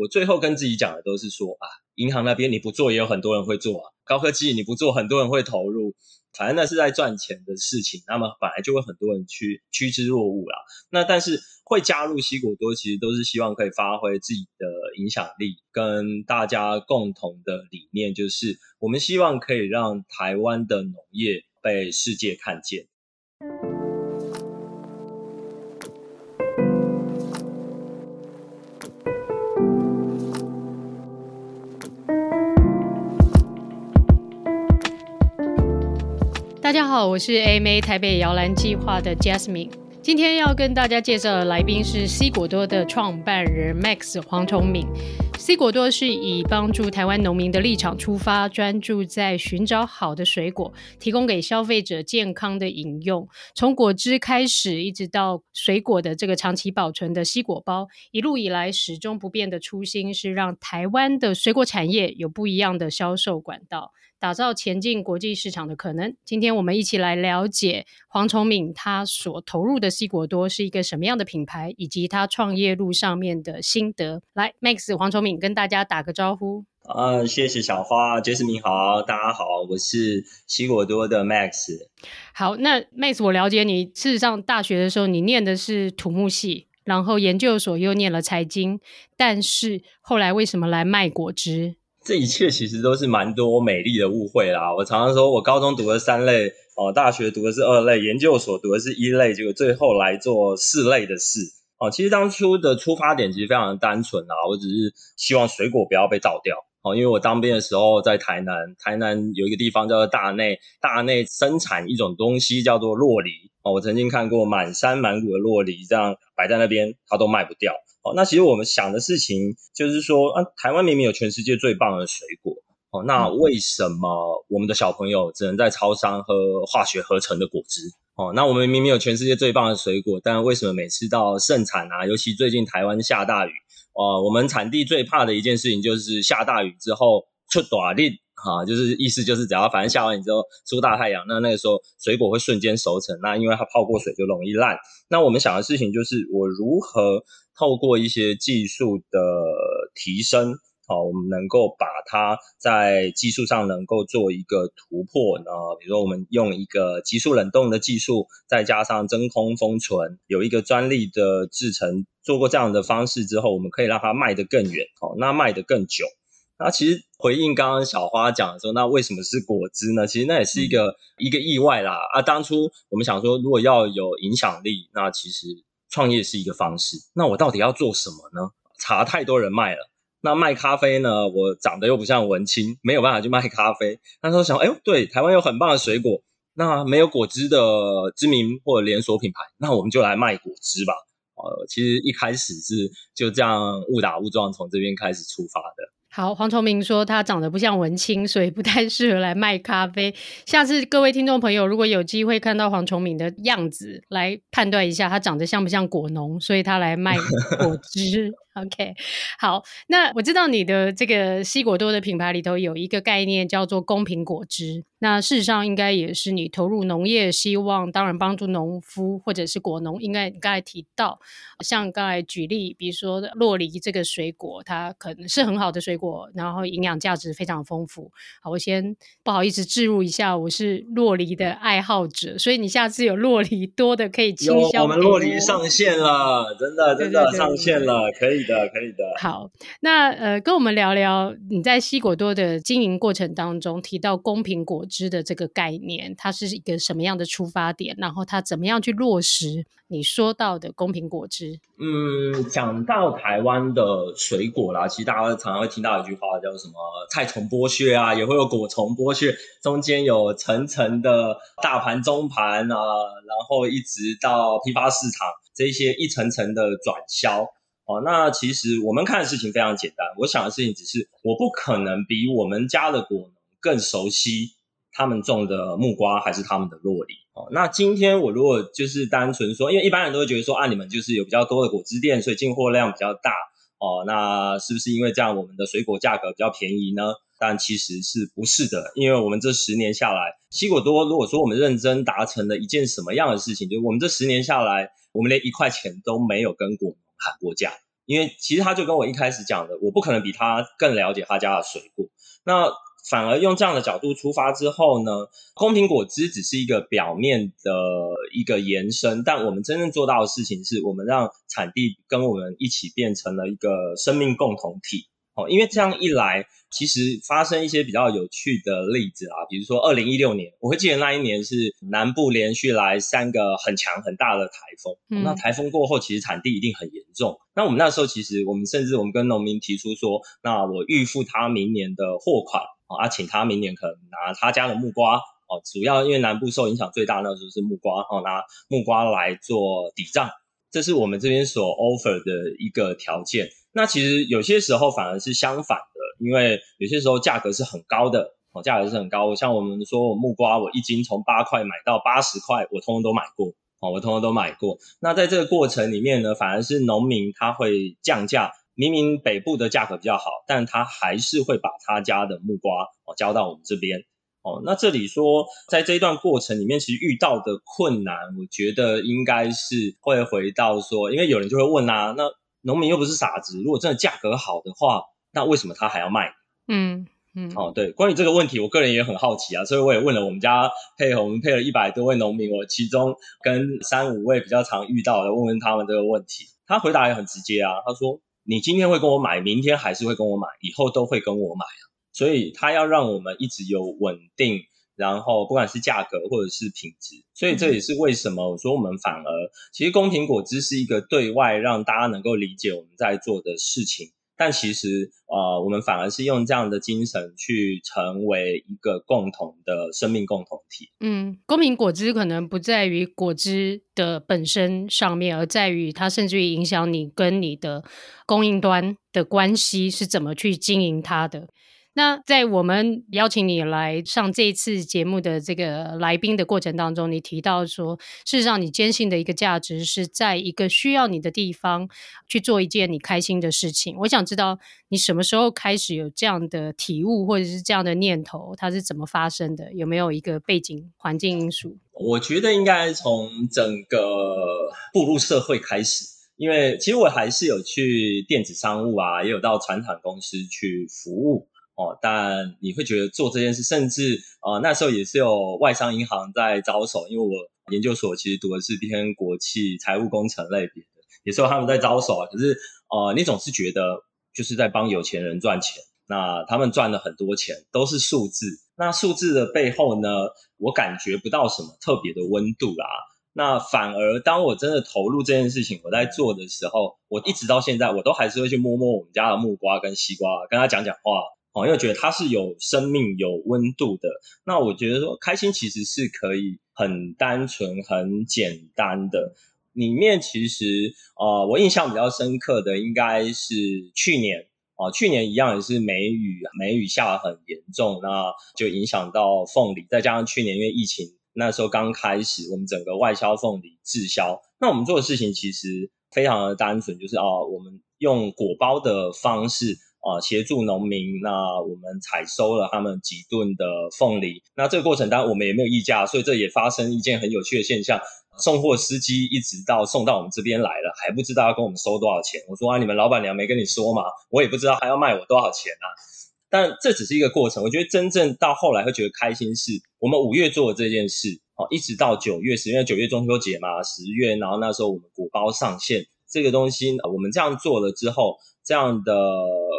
我最后跟自己讲的都是说啊，银行那边你不做也有很多人会做啊，高科技你不做很多人会投入，反正那是在赚钱的事情，那么本来就会很多人去趋之若鹜啦。那但是会加入西果多，其实都是希望可以发挥自己的影响力，跟大家共同的理念，就是我们希望可以让台湾的农业被世界看见。好，我是 AMA 台北摇篮计划的 Jasmine。今天要跟大家介绍的来宾是西果多的创办人 Max 黄崇敏。西果多是以帮助台湾农民的立场出发，专注在寻找好的水果，提供给消费者健康的饮用。从果汁开始，一直到水果的这个长期保存的西果包，一路以来始终不变的初心是让台湾的水果产业有不一样的销售管道。打造前进国际市场的可能。今天我们一起来了解黄崇敏他所投入的西果多是一个什么样的品牌，以及他创业路上面的心得。来，Max 黄崇敏跟大家打个招呼。啊，谢谢小花，Jasmine 好，大家好，我是西果多的 Max。好，那 Max 我了解你，事实上大学的时候你念的是土木系，然后研究所又念了财经，但是后来为什么来卖果汁？这一切其实都是蛮多美丽的误会啦。我常常说，我高中读的三类，哦，大学读的是二类，研究所读的是一类，结果最后来做四类的事。哦，其实当初的出发点其实非常的单纯啊，我只是希望水果不要被倒掉。哦，因为我当兵的时候在台南，台南有一个地方叫做大内，大内生产一种东西叫做洛梨。哦，我曾经看过满山满谷的洛梨这样摆在那边，它都卖不掉。哦，那其实我们想的事情就是说，啊，台湾明明有全世界最棒的水果，哦，那为什么我们的小朋友只能在超商喝化学合成的果汁？哦，那我们明明有全世界最棒的水果，但为什么每次到盛产啊，尤其最近台湾下大雨，哦，我们产地最怕的一件事情就是下大雨之后出大粒，哈，就是意思就是只要反正下完雨之后出大太阳，那那个时候水果会瞬间熟成，那因为它泡过水就容易烂。那我们想的事情就是我如何。透过一些技术的提升，好，我们能够把它在技术上能够做一个突破呢？比如说，我们用一个急速冷冻的技术，再加上真空封存，有一个专利的制成，做过这样的方式之后，我们可以让它卖得更远，好，那卖得更久。那其实回应刚刚小花讲的时候，那为什么是果汁呢？其实那也是一个、嗯、一个意外啦。啊，当初我们想说，如果要有影响力，那其实。创业是一个方式，那我到底要做什么呢？茶太多人卖了，那卖咖啡呢？我长得又不像文青，没有办法去卖咖啡。那时候想，哎呦，对，台湾有很棒的水果，那没有果汁的知名或者连锁品牌，那我们就来卖果汁吧。呃，其实一开始是就这样误打误撞从这边开始出发的。好，黄崇明说他长得不像文青，所以不太适合来卖咖啡。下次各位听众朋友，如果有机会看到黄崇明的样子，来判断一下他长得像不像果农，所以他来卖果汁。OK，好，那我知道你的这个西果多的品牌里头有一个概念叫做公平果汁，那事实上应该也是你投入农业，希望当然帮助农夫或者是果农。应该你刚才提到，像刚才举例，比如说洛梨这个水果，它可能是很好的水果，然后营养价值非常丰富。好，我先不好意思置入一下，我是洛梨的爱好者，所以你下次有洛梨多的可以倾销。我们洛梨上线了，真的真的上线了，可以。可以的，可以的。好，那呃，跟我们聊聊你在西果多的经营过程当中提到公平果汁的这个概念，它是一个什么样的出发点？然后它怎么样去落实你说到的公平果汁？嗯，讲到台湾的水果啦，其实大家常常会听到一句话叫什么“菜虫剥削”啊，也会有果虫剥削，中间有层层的大盘、中盘啊，然后一直到批发市场这些一层层的转销。哦，那其实我们看的事情非常简单。我想的事情只是，我不可能比我们家的果农更熟悉他们种的木瓜还是他们的洛梨。哦，那今天我如果就是单纯说，因为一般人都会觉得说，啊，你们就是有比较多的果汁店，所以进货量比较大。哦，那是不是因为这样，我们的水果价格比较便宜呢？但其实是不是的，因为我们这十年下来，西果多如果说我们认真达成了一件什么样的事情，就是我们这十年下来，我们连一块钱都没有跟果喊过价，因为其实他就跟我一开始讲的，我不可能比他更了解他家的水果。那反而用这样的角度出发之后呢，空苹果汁只是一个表面的一个延伸，但我们真正做到的事情是，我们让产地跟我们一起变成了一个生命共同体。哦，因为这样一来，其实发生一些比较有趣的例子啊，比如说二零一六年，我会记得那一年是南部连续来三个很强很大的台风，嗯，那台风过后，其实产地一定很严重。那我们那时候其实，我们甚至我们跟农民提出说，那我预付他明年的货款啊，请他明年可能拿他家的木瓜哦，主要因为南部受影响最大那时候是木瓜哦，拿木瓜来做抵账，这是我们这边所 offer 的一个条件。那其实有些时候反而是相反的，因为有些时候价格是很高的哦，价格是很高。像我们说我木瓜，我一斤从八块买到八十块，我通通都买过哦，我通通都买过。那在这个过程里面呢，反而是农民他会降价，明明北部的价格比较好，但他还是会把他家的木瓜哦交到我们这边哦。那这里说，在这一段过程里面，其实遇到的困难，我觉得应该是会回到说，因为有人就会问啊，那。农民又不是傻子，如果真的价格好的话，那为什么他还要卖？嗯嗯，哦对，关于这个问题，我个人也很好奇啊，所以我也问了我们家配合，我们配了一百多位农民，我其中跟三五位比较常遇到的，问问他们这个问题，他回答也很直接啊，他说：“你今天会跟我买，明天还是会跟我买，以后都会跟我买啊。”所以他要让我们一直有稳定。然后不管是价格或者是品质，所以这也是为什么我说我们反而其实公平果汁是一个对外让大家能够理解我们在做的事情，但其实呃我们反而是用这样的精神去成为一个共同的生命共同体。嗯，公民果汁可能不在于果汁的本身上面，而在于它甚至于影响你跟你的供应端的关系是怎么去经营它的。那在我们邀请你来上这一次节目的这个来宾的过程当中，你提到说，事实上你坚信的一个价值是在一个需要你的地方去做一件你开心的事情。我想知道你什么时候开始有这样的体悟，或者是这样的念头，它是怎么发生的？有没有一个背景环境因素？我觉得应该从整个步入社会开始，因为其实我还是有去电子商务啊，也有到传统公司去服务。哦，但你会觉得做这件事，甚至啊、呃，那时候也是有外商银行在招手，因为我研究所其实读的是偏国企财务工程类别的，也是有他们在招手啊。可是呃，你总是觉得就是在帮有钱人赚钱，那他们赚了很多钱，都是数字。那数字的背后呢，我感觉不到什么特别的温度啦。那反而当我真的投入这件事情，我在做的时候，我一直到现在，我都还是会去摸摸我们家的木瓜跟西瓜，跟他讲讲话。哦，因为觉得它是有生命、有温度的。那我觉得说，开心其实是可以很单纯、很简单的。里面其实，呃，我印象比较深刻的应该是去年，啊、去年一样也是梅雨，梅雨下得很严重，那就影响到凤梨。再加上去年因为疫情，那时候刚开始，我们整个外销凤梨滞销。那我们做的事情其实非常的单纯，就是啊、呃，我们用果包的方式。啊，协助农民，那我们采收了他们几吨的凤梨。那这个过程当然我们也没有议价，所以这也发生一件很有趣的现象：送货司机一直到送到我们这边来了，还不知道要跟我们收多少钱。我说啊，你们老板娘没跟你说吗？我也不知道还要卖我多少钱啊。但这只是一个过程，我觉得真正到后来会觉得开心是，我们五月做的这件事，哦，一直到九月，是因为九月中秋节嘛，十月，然后那时候我们果包上线这个东西，我们这样做了之后。这样的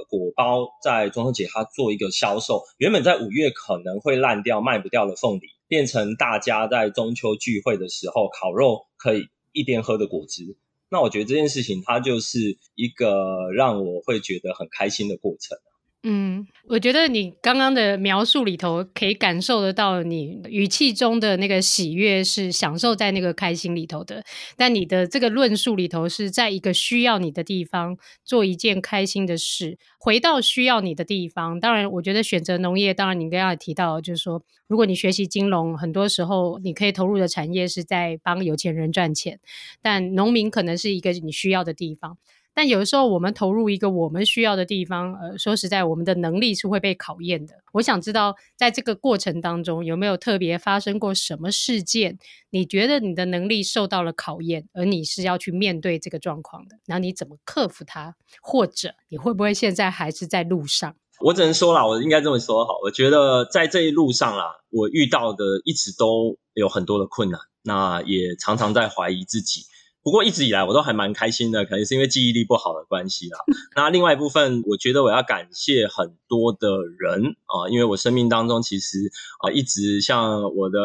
果包在中秋节它做一个销售，原本在五月可能会烂掉卖不掉的凤梨，变成大家在中秋聚会的时候烤肉可以一边喝的果汁。那我觉得这件事情它就是一个让我会觉得很开心的过程。嗯，我觉得你刚刚的描述里头可以感受得到，你语气中的那个喜悦是享受在那个开心里头的。但你的这个论述里头是在一个需要你的地方做一件开心的事，回到需要你的地方。当然，我觉得选择农业，当然你刚刚也提到，就是说，如果你学习金融，很多时候你可以投入的产业是在帮有钱人赚钱，但农民可能是一个你需要的地方。但有的时候我们投入一个我们需要的地方，呃，说实在，我们的能力是会被考验的。我想知道，在这个过程当中，有没有特别发生过什么事件？你觉得你的能力受到了考验，而你是要去面对这个状况的，然后你怎么克服它？或者你会不会现在还是在路上？我只能说啦，我应该这么说好。我觉得在这一路上啦，我遇到的一直都有很多的困难，那也常常在怀疑自己。不过一直以来我都还蛮开心的，可能是因为记忆力不好的关系啦。那另外一部分，我觉得我要感谢很多的人啊，因为我生命当中其实啊一直像我的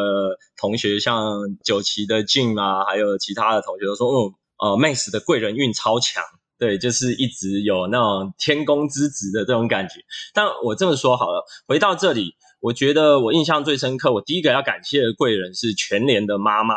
同学，像九旗的 Jim 啊，还有其他的同学都说，哦，呃，Max 的贵人运超强，对，就是一直有那种天公之子的这种感觉。但我这么说好了，回到这里，我觉得我印象最深刻，我第一个要感谢的贵人是全联的妈妈。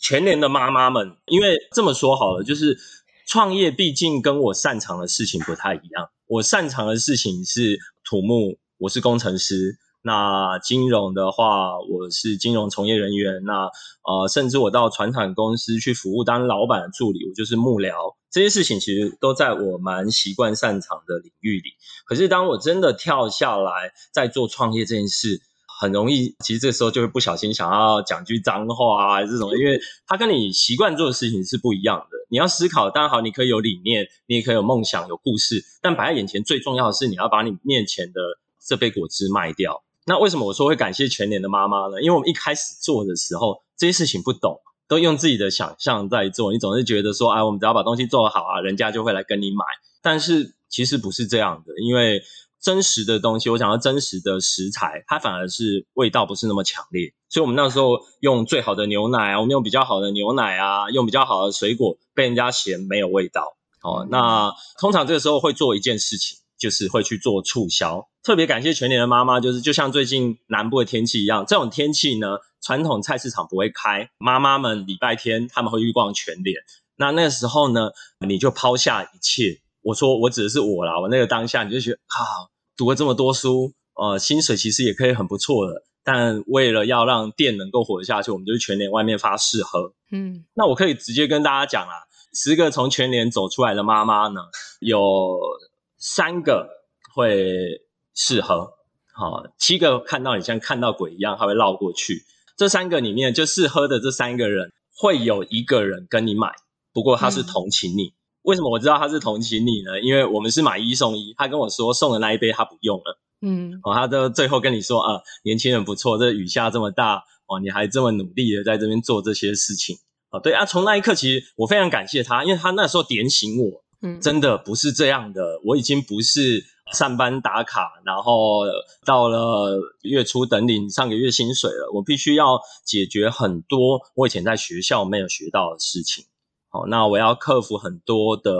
全联的妈妈们，因为这么说好了，就是创业毕竟跟我擅长的事情不太一样。我擅长的事情是土木，我是工程师。那金融的话，我是金融从业人员。那呃，甚至我到传产公司去服务当老板的助理，我就是幕僚。这些事情其实都在我蛮习惯擅长的领域里。可是当我真的跳下来在做创业这件事，很容易，其实这时候就会不小心想要讲句脏话啊，这种，因为他跟你习惯做的事情是不一样的。你要思考，当然好，你可以有理念，你也可以有梦想、有故事，但摆在眼前最重要的是，你要把你面前的这杯果汁卖掉。那为什么我说会感谢全年的妈妈呢？因为我们一开始做的时候，这些事情不懂，都用自己的想象在做，你总是觉得说，哎，我们只要把东西做得好啊，人家就会来跟你买。但是其实不是这样的，因为。真实的东西，我讲到真实的食材，它反而是味道不是那么强烈。所以我们那时候用最好的牛奶啊，我们用比较好的牛奶啊，用比较好的水果，被人家嫌没有味道。哦，那通常这个时候会做一件事情，就是会去做促销。特别感谢全年的妈妈，就是就像最近南部的天气一样，这种天气呢，传统菜市场不会开，妈妈们礼拜天他们会去逛全联。那那个时候呢，你就抛下一切。我说我指的是我啦，我那个当下你就觉得啊，读了这么多书，呃，薪水其实也可以很不错的，但为了要让店能够活下去，我们就去全年外面发试喝。嗯，那我可以直接跟大家讲啦，十个从全年走出来的妈妈呢，有三个会试喝，好，七个看到你像看到鬼一样，他会绕过去。这三个里面就试喝的这三个人，会有一个人跟你买，不过他是同情你。嗯为什么我知道他是同情你呢？因为我们是买一送一，他跟我说送的那一杯他不用了，嗯，哦，他都最后跟你说啊，年轻人不错，这雨下这么大，哦，你还这么努力的在这边做这些事情，哦，对啊，从那一刻其实我非常感谢他，因为他那时候点醒我，嗯，真的不是这样的，我已经不是上班打卡，然后到了月初等领上个月薪水了，我必须要解决很多我以前在学校没有学到的事情。好，那我要克服很多的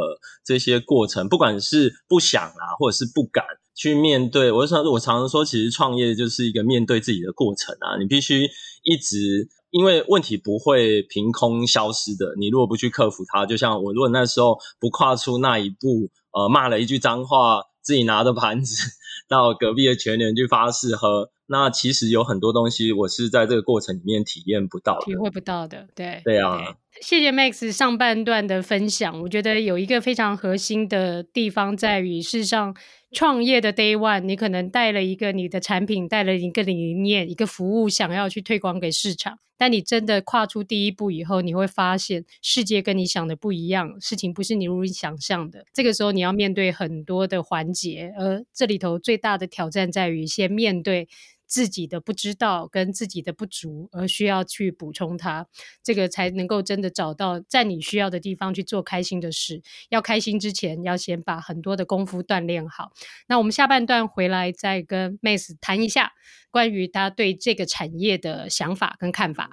这些过程，不管是不想啊，或者是不敢去面对。我常我常常说，其实创业就是一个面对自己的过程啊。你必须一直，因为问题不会凭空消失的。你如果不去克服它，就像我如果那时候不跨出那一步，呃，骂了一句脏话，自己拿着盘子 到隔壁的全联去发誓喝。那其实有很多东西，我是在这个过程里面体验不到的，体会不到的，对，对啊。谢谢 Max 上半段的分享，我觉得有一个非常核心的地方在于，事实上创业的 Day One，你可能带了一个你的产品，带了一个理念，一个服务，想要去推广给市场，但你真的跨出第一步以后，你会发现世界跟你想的不一样，事情不是你如你想象的。这个时候你要面对很多的环节，而这里头最大的挑战在于先面对。自己的不知道跟自己的不足，而需要去补充它，这个才能够真的找到在你需要的地方去做开心的事。要开心之前，要先把很多的功夫锻炼好。那我们下半段回来再跟 Max 谈一下关于他对这个产业的想法跟看法。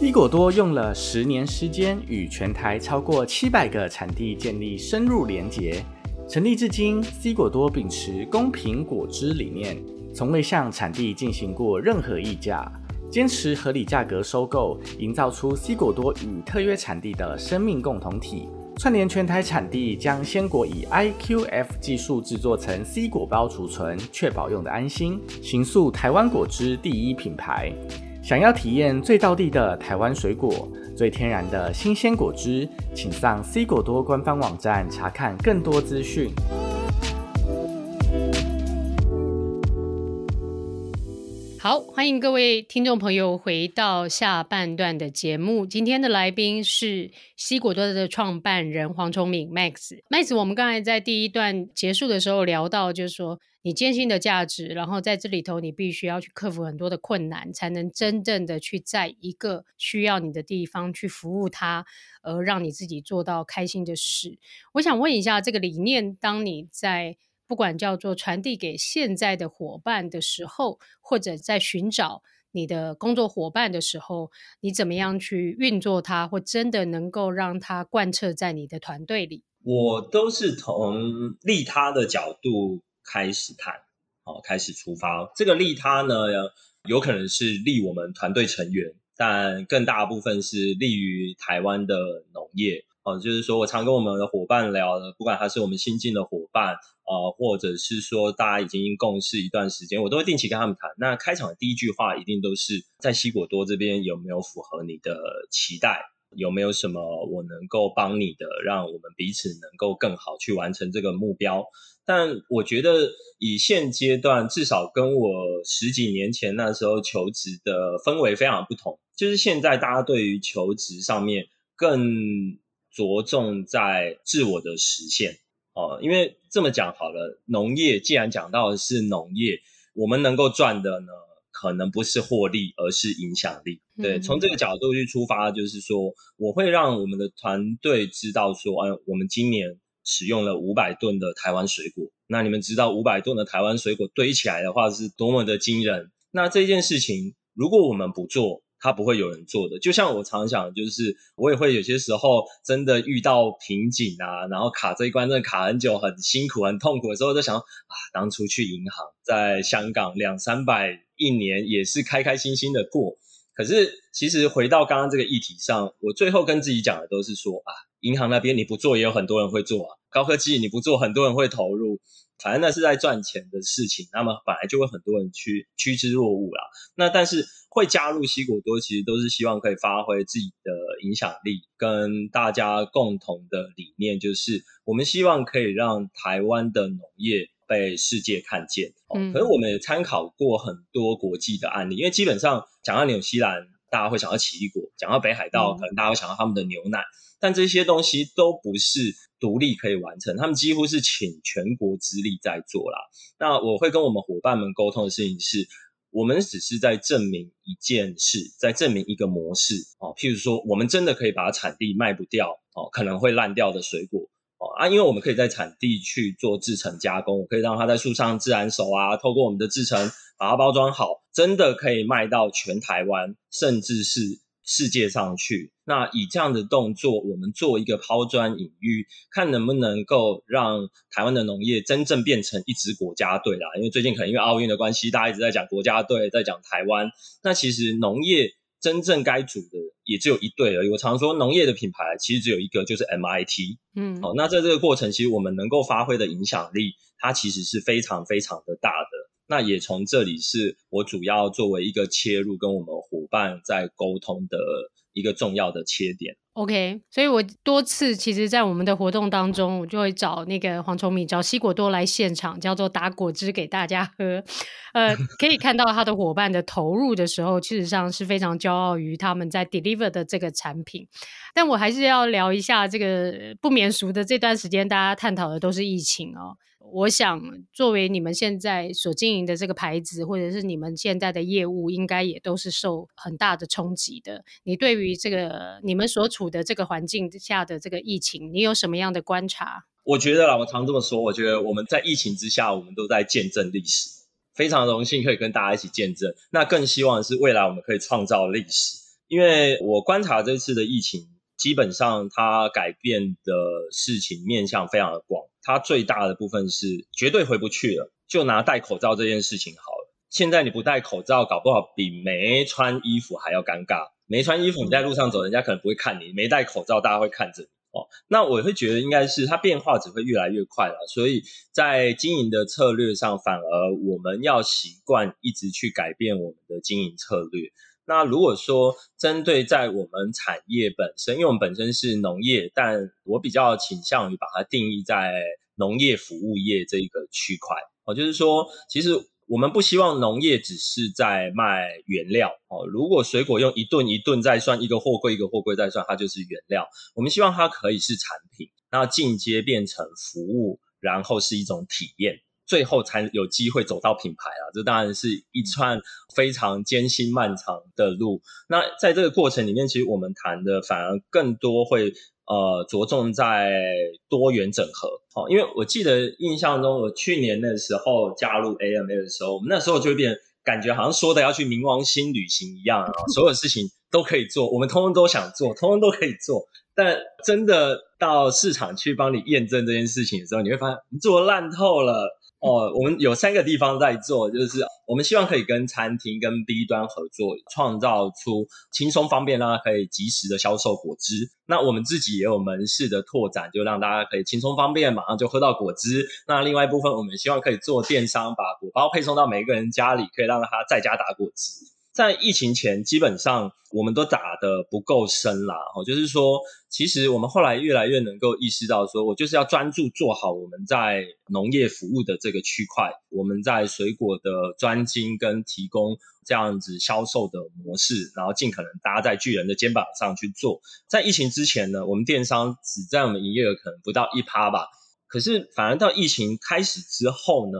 西果多用了十年时间，与全台超过七百个产地建立深入连结。成立至今，西果多秉持公平果汁理念，从未向产地进行过任何溢价，坚持合理价格收购，营造出西果多与特约产地的生命共同体。串联全台产地，将鲜果以 IQF 技术制作成 C 果包储存，确保用的安心，形塑台湾果汁第一品牌。想要体验最道地的台湾水果、最天然的新鲜果汁，请上 C 果多官方网站查看更多资讯。好，欢迎各位听众朋友回到下半段的节目。今天的来宾是西果多的创办人黄崇敏 Max。Max，我们刚才在第一段结束的时候聊到，就是说你坚信的价值，然后在这里头你必须要去克服很多的困难，才能真正的去在一个需要你的地方去服务他，而让你自己做到开心的事。我想问一下，这个理念，当你在不管叫做传递给现在的伙伴的时候，或者在寻找你的工作伙伴的时候，你怎么样去运作它，或真的能够让它贯彻在你的团队里？我都是从利他的角度开始谈，好，开始出发。这个利他呢，有可能是利我们团队成员，但更大部分是利于台湾的农业。哦，就是说我常跟我们的伙伴聊的，不管他是我们新进的伙伴。呃，或者是说大家已经共事一段时间，我都会定期跟他们谈。那开场的第一句话一定都是在西果多这边有没有符合你的期待？有没有什么我能够帮你的，让我们彼此能够更好去完成这个目标？但我觉得以现阶段，至少跟我十几年前那时候求职的氛围非常不同，就是现在大家对于求职上面更着重在自我的实现。哦，因为这么讲好了，农业既然讲到的是农业，我们能够赚的呢，可能不是获利，而是影响力。对，嗯、从这个角度去出发，就是说，我会让我们的团队知道说，哎，我们今年使用了五百吨的台湾水果。那你们知道五百吨的台湾水果堆起来的话是多么的惊人。那这件事情，如果我们不做，他不会有人做的，就像我常想，就是我也会有些时候真的遇到瓶颈啊，然后卡这一关，真的卡很久，很辛苦，很痛苦的时候，就想啊，当初去银行，在香港两三百一年也是开开心心的过。可是其实回到刚刚这个议题上，我最后跟自己讲的都是说啊，银行那边你不做，也有很多人会做啊，高科技你不做，很多人会投入。反正那是在赚钱的事情，那么本来就会很多人趋趋之若鹜啦。那但是会加入西果多，其实都是希望可以发挥自己的影响力，跟大家共同的理念，就是我们希望可以让台湾的农业被世界看见。嗯，可是我们也参考过很多国际的案例，因为基本上讲到纽西兰，大家会想到奇异果；讲到北海道，可能大家会想到他们的牛奶。但这些东西都不是独立可以完成，他们几乎是请全国之力在做啦。那我会跟我们伙伴们沟通的事情是，我们只是在证明一件事，在证明一个模式哦。譬如说，我们真的可以把产地卖不掉哦，可能会烂掉的水果哦啊，因为我们可以在产地去做制成加工，我可以让它在树上自然熟啊，透过我们的制成把它包装好，真的可以卖到全台湾，甚至是。世界上去，那以这样的动作，我们做一个抛砖引玉，看能不能够让台湾的农业真正变成一支国家队啦。因为最近可能因为奥运的关系，大家一直在讲国家队，在讲台湾。那其实农业真正该组的也只有一队而已。我常说农业的品牌其实只有一个，就是 MIT。嗯，好，那在这个过程，其实我们能够发挥的影响力，它其实是非常非常的大的。那也从这里是我主要作为一个切入，跟我们伙伴在沟通的一个重要的切点。OK，所以我多次其实，在我们的活动当中，我就会找那个黄崇敏，找西果多来现场，叫做打果汁给大家喝。呃，可以看到他的伙伴的投入的时候，事实上是非常骄傲于他们在 deliver 的这个产品。但我还是要聊一下这个不免俗的这段时间，大家探讨的都是疫情哦。我想，作为你们现在所经营的这个牌子，或者是你们现在的业务，应该也都是受很大的冲击的。你对于这个你们所处的这个环境下的这个疫情，你有什么样的观察？我觉得啦，我常这么说，我觉得我们在疫情之下，我们都在见证历史，非常荣幸可以跟大家一起见证。那更希望是未来我们可以创造历史，因为我观察这次的疫情，基本上它改变的事情面向非常的广。它最大的部分是绝对回不去了。就拿戴口罩这件事情好了，现在你不戴口罩，搞不好比没穿衣服还要尴尬。没穿衣服你在路上走，人家可能不会看你；没戴口罩，大家会看着你。哦，那我会觉得应该是它变化只会越来越快了，所以在经营的策略上，反而我们要习惯一直去改变我们的经营策略。那如果说针对在我们产业本身，因为我们本身是农业，但我比较倾向于把它定义在农业服务业这一个区块。哦，就是说，其实。我们不希望农业只是在卖原料哦。如果水果用一吨一吨再算，一个货柜一个货柜再算，它就是原料。我们希望它可以是产品，然后进阶变成服务，然后是一种体验，最后才有机会走到品牌啊。这当然是一串非常艰辛漫长的路。那在这个过程里面，其实我们谈的反而更多会。呃，着重在多元整合，好，因为我记得印象中，我去年的时候加入 AMA 的时候，我们那时候就会变，感觉好像说的要去冥王星旅行一样啊，所有事情都可以做，我们通通都想做，通通都可以做，但真的到市场去帮你验证这件事情的时候，你会发现你做烂透了。哦，我们有三个地方在做，就是我们希望可以跟餐厅、跟 B 端合作，创造出轻松方便，让它可以及时的销售果汁。那我们自己也有门市的拓展，就让大家可以轻松方便，马上就喝到果汁。那另外一部分，我们希望可以做电商，把果包配送到每一个人家里，可以让他在家打果汁。在疫情前，基本上我们都打得不够深啦。哦，就是说，其实我们后来越来越能够意识到，说我就是要专注做好我们在农业服务的这个区块，我们在水果的专精跟提供这样子销售的模式，然后尽可能搭在巨人的肩膀上去做。在疫情之前呢，我们电商只占我们营业额可能不到一趴吧，可是反而到疫情开始之后呢，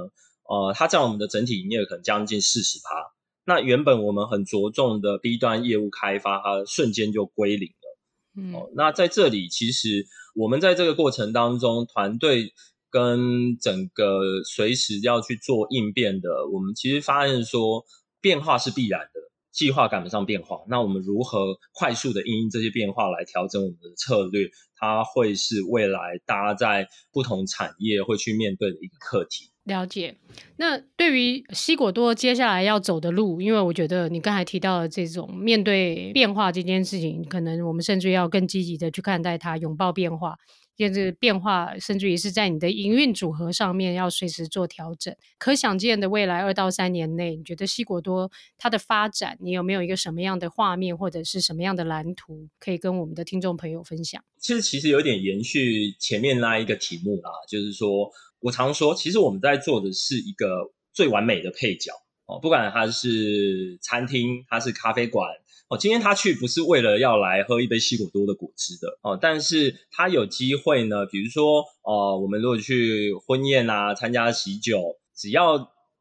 呃，它占我们的整体营业额可能将近四十趴。那原本我们很着重的 B 端业务开发，它瞬间就归零了。嗯，哦，那在这里，其实我们在这个过程当中，团队跟整个随时要去做应变的，我们其实发现说，变化是必然的，计划赶不上变化。那我们如何快速的因应这些变化来调整我们的策略？它会是未来大家在不同产业会去面对的一个课题。了解。那对于西果多接下来要走的路，因为我觉得你刚才提到的这种面对变化这件事情，可能我们甚至要更积极的去看待它，拥抱变化。就是变化，甚至于是在你的营运组合上面要随时做调整。可想见的未来二到三年内，你觉得西果多它的发展，你有没有一个什么样的画面，或者是什么样的蓝图，可以跟我们的听众朋友分享？其实，其实有点延续前面那一个题目啦，就是说。我常说，其实我们在做的是一个最完美的配角哦，不管它是餐厅，它是咖啡馆哦，今天他去不是为了要来喝一杯西果多的果汁的哦，但是他有机会呢，比如说呃，我们如果去婚宴啊，参加喜酒，只要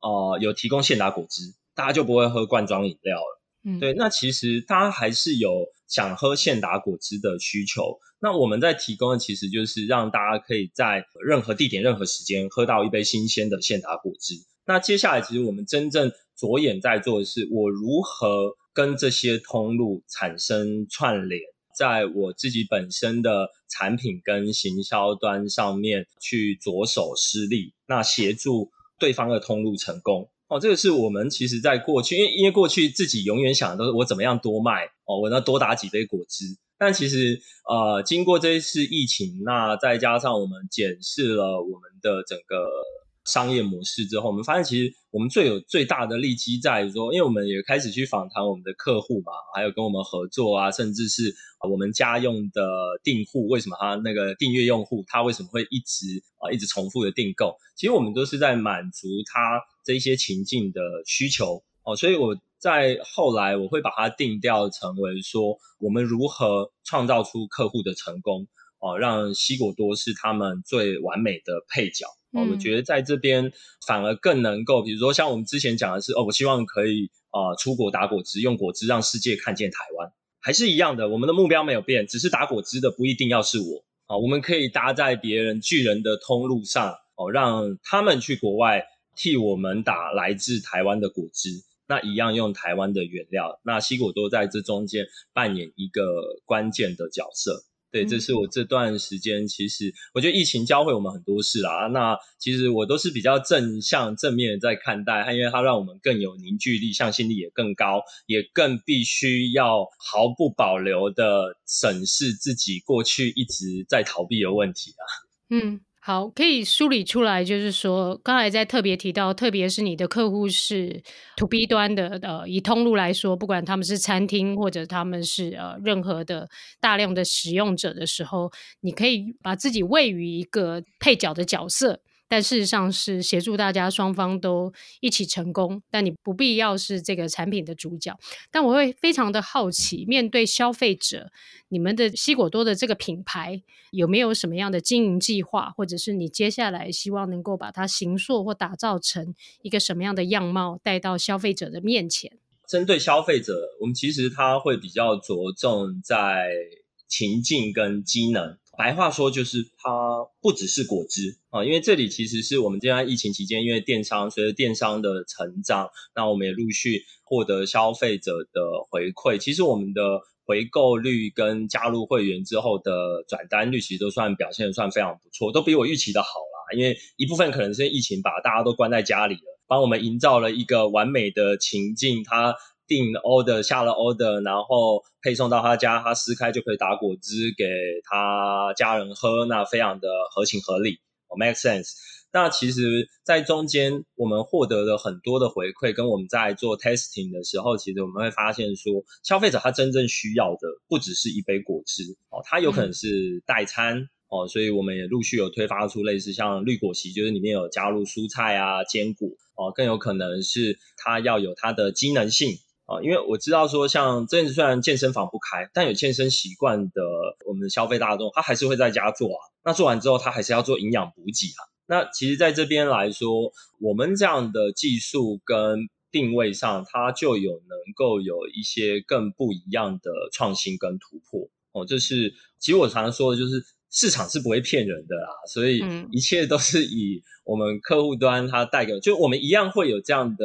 呃有提供现打果汁，大家就不会喝罐装饮料了。嗯，对，那其实大家还是有想喝现打果汁的需求。那我们在提供的其实就是让大家可以在任何地点、任何时间喝到一杯新鲜的现打果汁。那接下来，其实我们真正着眼在做的是，我如何跟这些通路产生串联，在我自己本身的产品跟行销端上面去着手施力，那协助对方的通路成功。哦，这个是我们其实在过去，因为因为过去自己永远想的都是我怎么样多卖哦，我要多打几杯果汁。但其实，呃，经过这一次疫情，那再加上我们检视了我们的整个商业模式之后，我们发现其实我们最有最大的利基在于说，因为我们也开始去访谈我们的客户嘛，还有跟我们合作啊，甚至是我们家用的订户，为什么他那个订阅用户他为什么会一直啊一直重复的订购？其实我们都是在满足他这些情境的需求哦，所以我。在后来，我会把它定调成为说，我们如何创造出客户的成功哦，让西果多是他们最完美的配角。哦，我觉得在这边反而更能够，比如说像我们之前讲的是，哦，我希望可以啊出国打果汁，用果汁让世界看见台湾，还是一样的，我们的目标没有变，只是打果汁的不一定要是我啊，我们可以搭在别人巨人的通路上哦，让他们去国外替我们打来自台湾的果汁。那一样用台湾的原料，那西果都在这中间扮演一个关键的角色。对，这是我这段时间，其实我觉得疫情教会我们很多事啦。那其实我都是比较正向、正面的在看待，因为它让我们更有凝聚力，向心力也更高，也更必须要毫不保留的审视自己过去一直在逃避的问题啊。嗯。好，可以梳理出来，就是说，刚才在特别提到，特别是你的客户是 To B 端的，呃，以通路来说，不管他们是餐厅或者他们是呃任何的大量的使用者的时候，你可以把自己位于一个配角的角色。但事实上是协助大家双方都一起成功，但你不必要是这个产品的主角。但我会非常的好奇，面对消费者，你们的西果多的这个品牌有没有什么样的经营计划，或者是你接下来希望能够把它形塑或打造成一个什么样的样貌，带到消费者的面前？针对消费者，我们其实它会比较着重在情境跟机能。白话说就是它不只是果汁啊，因为这里其实是我们现在疫情期间，因为电商随着电商的成长，那我们也陆续获得消费者的回馈。其实我们的回购率跟加入会员之后的转单率，其实都算表现算非常不错，都比我预期的好啦。因为一部分可能是疫情把大家都关在家里了，帮我们营造了一个完美的情境。它订 order 下了 order，然后配送到他家，他撕开就可以打果汁给他家人喝，那非常的合情合理，哦，make sense。那其实，在中间我们获得了很多的回馈，跟我们在做 testing 的时候，其实我们会发现说，消费者他真正需要的不只是一杯果汁哦，他有可能是代餐、嗯、哦，所以我们也陆续有推发出类似像绿果昔，就是里面有加入蔬菜啊、坚果哦，更有可能是他要有它的机能性。啊，因为我知道说，像这阵子虽然健身房不开，但有健身习惯的我们的消费大众，他还是会在家做啊。那做完之后，他还是要做营养补给啊。那其实在这边来说，我们这样的技术跟定位上，它就有能够有一些更不一样的创新跟突破。哦，这是其实我常常说的就是市场是不会骗人的啦，所以一切都是以我们客户端它带给，就我们一样会有这样的。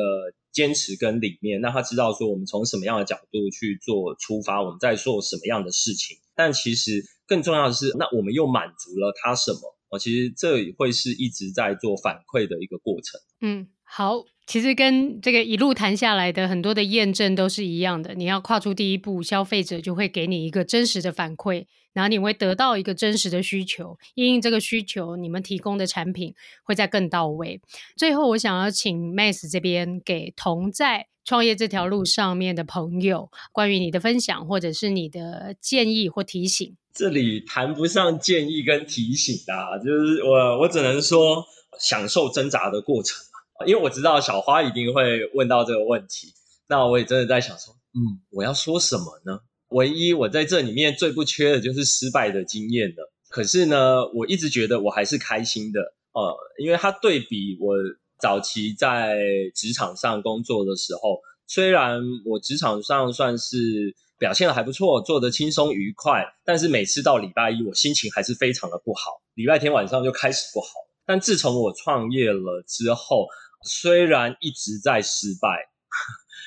坚持跟理念，让他知道说我们从什么样的角度去做出发，我们在做什么样的事情。但其实更重要的是，那我们又满足了他什么？哦，其实这会是一直在做反馈的一个过程。嗯，好，其实跟这个一路谈下来的很多的验证都是一样的。你要跨出第一步，消费者就会给你一个真实的反馈。然后你会得到一个真实的需求，因应这个需求，你们提供的产品会再更到位。最后，我想要请 Max 这边给同在创业这条路上面的朋友，关于你的分享或者是你的建议或提醒。这里谈不上建议跟提醒啊，就是我我只能说享受挣扎的过程，因为我知道小花一定会问到这个问题，那我也真的在想说，嗯，我要说什么呢？唯一我在这里面最不缺的就是失败的经验了。可是呢，我一直觉得我还是开心的，呃，因为它对比我早期在职场上工作的时候，虽然我职场上算是表现得还不错，做得轻松愉快，但是每次到礼拜一，我心情还是非常的不好，礼拜天晚上就开始不好。但自从我创业了之后，虽然一直在失败。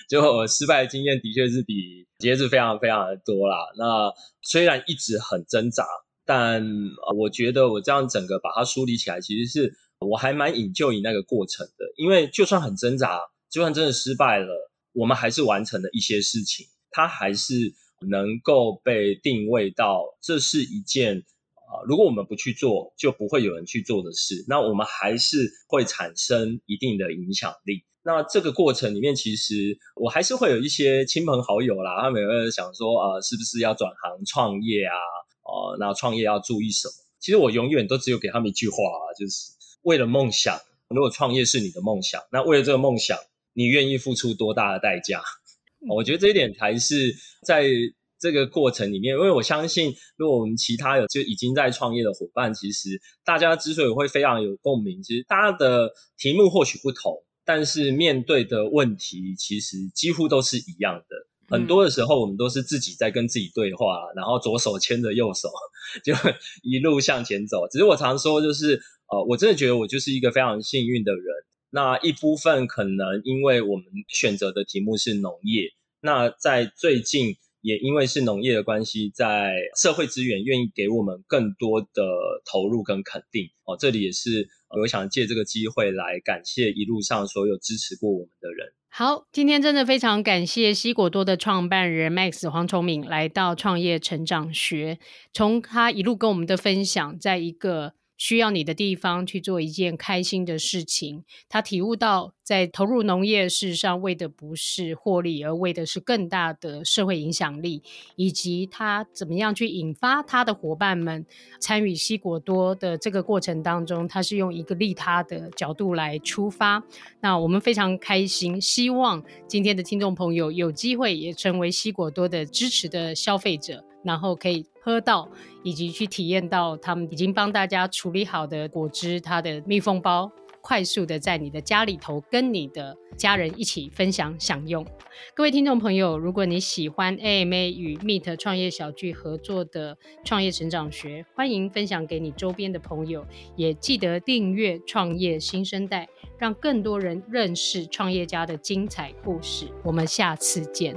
就我失败的经验的确是比节制非常非常的多啦。那虽然一直很挣扎，但我觉得我这样整个把它梳理起来，其实是我还蛮 enjoy 那个过程的。因为就算很挣扎，就算真的失败了，我们还是完成了一些事情。它还是能够被定位到这是一件啊，如果我们不去做，就不会有人去做的事。那我们还是会产生一定的影响力。那这个过程里面，其实我还是会有一些亲朋好友啦，他们有想说，呃，是不是要转行创业啊？哦、那创业要注意什么？其实我永远都只有给他们一句话啊，就是为了梦想。如果创业是你的梦想，那为了这个梦想，你愿意付出多大的代价？我觉得这一点才是在这个过程里面，因为我相信，如果我们其他有就已经在创业的伙伴，其实大家之所以会非常有共鸣，其实大家的题目或许不同。但是面对的问题其实几乎都是一样的。很多的时候，我们都是自己在跟自己对话，然后左手牵着右手，就一路向前走。只是我常说，就是呃，我真的觉得我就是一个非常幸运的人。那一部分可能因为我们选择的题目是农业，那在最近也因为是农业的关系，在社会资源愿意给我们更多的投入跟肯定哦。这里也是我想借这个机会来感谢一路上所有支持过我们的人。好，今天真的非常感谢西果多的创办人 Max 黄崇敏来到创业成长学，从他一路跟我们的分享，在一个。需要你的地方去做一件开心的事情。他体悟到，在投入农业，事实上为的不是获利，而为的是更大的社会影响力，以及他怎么样去引发他的伙伴们参与西果多的这个过程当中，他是用一个利他的角度来出发。那我们非常开心，希望今天的听众朋友有机会也成为西果多的支持的消费者。然后可以喝到，以及去体验到他们已经帮大家处理好的果汁，它的密封包，快速的在你的家里头跟你的家人一起分享享用。各位听众朋友，如果你喜欢 AMA 与 Meet 创业小聚合作的创业成长学，欢迎分享给你周边的朋友，也记得订阅创业新生代，让更多人认识创业家的精彩故事。我们下次见。